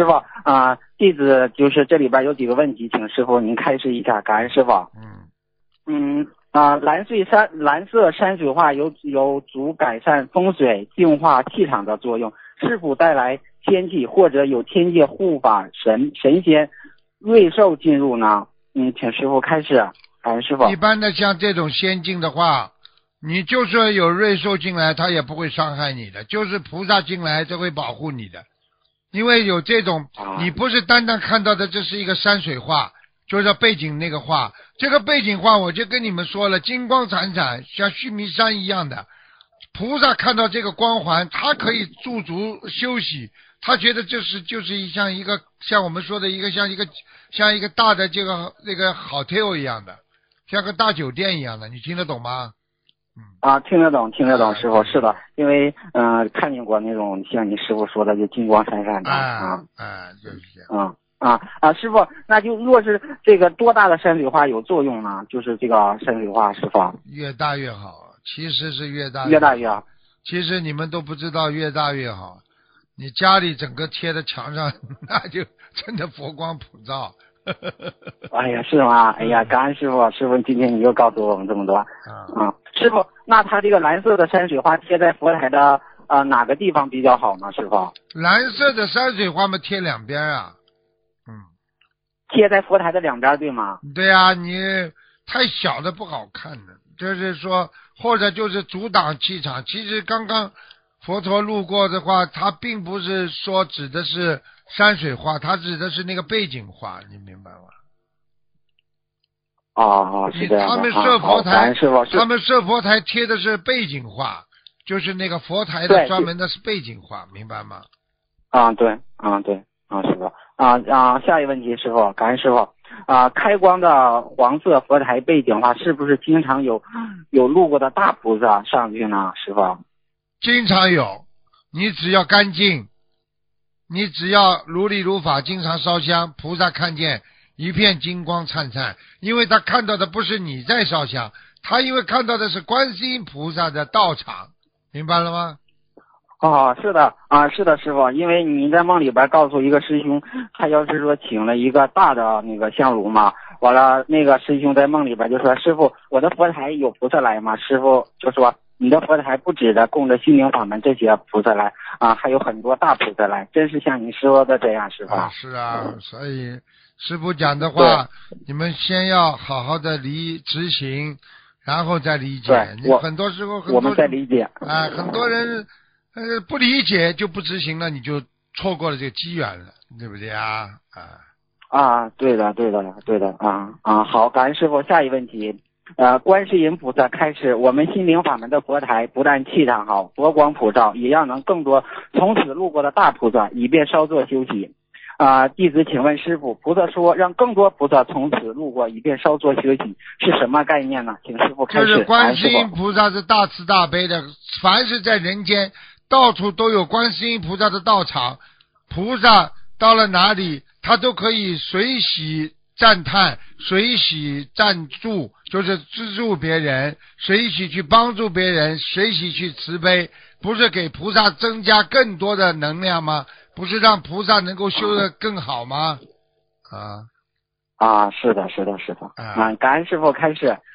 师傅啊、弟子就是这里边有几个问题，请师傅您开示一下，感恩师傅。嗯，嗯啊、蓝水山蓝色山水画有有足改善风水、净化气场的作用，是否带来天气或者有天界护法神神仙瑞兽进入呢？嗯，请师傅开示，感恩师傅一。般的像这种仙境的话，你就算有瑞兽进来，他也不会伤害你的，就是菩萨进来，他会保护你的。因为有这种，啊你不是单单看到的这是一个山水画，就是背景那个画，这个背景画我就跟你们说了，金光闪闪，像须弥山一样的。菩萨看到这个光环，他可以驻足休息，他觉得这是就是一像一个像我们说的一个像一个像一个大的这个那个 hotel 一样的，像个大酒店一样的，你听得懂吗？嗯，啊，听得懂，听得懂，啊师傅是的，因为嗯、呃看见过那种像你师傅说的就金光闪闪的哎啊，哎，就是这样。嗯啊啊，师傅，那就若是这个多大的山水画有作用呢？就是这个山水画，师傅越大越好，其实是越大越大越好。其实你们都不知道，越大越好。你家里整个贴在墙上，那就真的佛光普照。哎呀，是吗？哎呀，感恩师傅，师傅今天你又告诉我们这么多。啊，啊，师傅，那他这个蓝色的山水画贴在佛台的呃哪个地方比较好呢？师傅，蓝色的山水画嘛，贴两边啊。嗯，贴在佛台的两边，对吗？对啊，你太小的不好看的，就是说，或者就是阻挡气场。其实刚刚佛陀路过的话，他并不是说指的是山水画，他指的是那个背景画，你明白吗？哦哦，是这样的。他们设佛台他们设佛台贴的是背景画，就是那个佛台的专门的是背景画，明白吗？啊，对，啊对，啊师傅，啊啊，下一个问题，师傅，感恩师傅。啊，开光的黄色佛台背景画是不是经常有有路过的大菩萨上去呢？师傅，经常有，你只要干净，你只要如理如法，经常烧香，菩萨看见一片金光灿灿，因为他看到的不是你在烧香，他因为看到的是观世音菩萨的道场，明白了吗？哦，是的，啊，是的，师傅，因为你在梦里边告诉一个师兄，他要是说请了一个大的那个香炉嘛，完了那个师兄在梦里边就说，师傅，我的佛台有菩萨来吗？师傅就说，你的佛台不止的供着心灵法门这些菩萨来啊，还有很多大菩萨来，真是像你说的这样，师傅。啊，是啊，所以师傅讲的话，你们先要好好的理执行，然后再理解对。我你很多时候很多我们在理解。啊，很多人呃不理解就不执行了，你就错过了这个机缘了，对不对啊？啊，啊，对的，对的，对的，啊啊，好，感恩师傅。下一问题，呃，观世音菩萨开始，我们心灵法门的佛台不但气场好，佛光普照，也要能更多从此路过的大菩萨，以便稍作休息。啊、弟子请问师傅，菩萨说让更多菩萨从此路过，以便稍作休息，是什么概念呢？请师傅开始。就是观世音。菩萨是大慈大悲的，凡是在人间，到处都有观世音菩萨的道场，菩萨到了哪里，他都可以随喜赞叹，随喜赞助，就是资助别人，随喜去帮助别人，随喜去慈悲，不是给菩萨增加更多的能量吗？不是让菩萨能够修得更好吗？啊，啊，是的，是的，是的。啊啊，感恩师傅开示。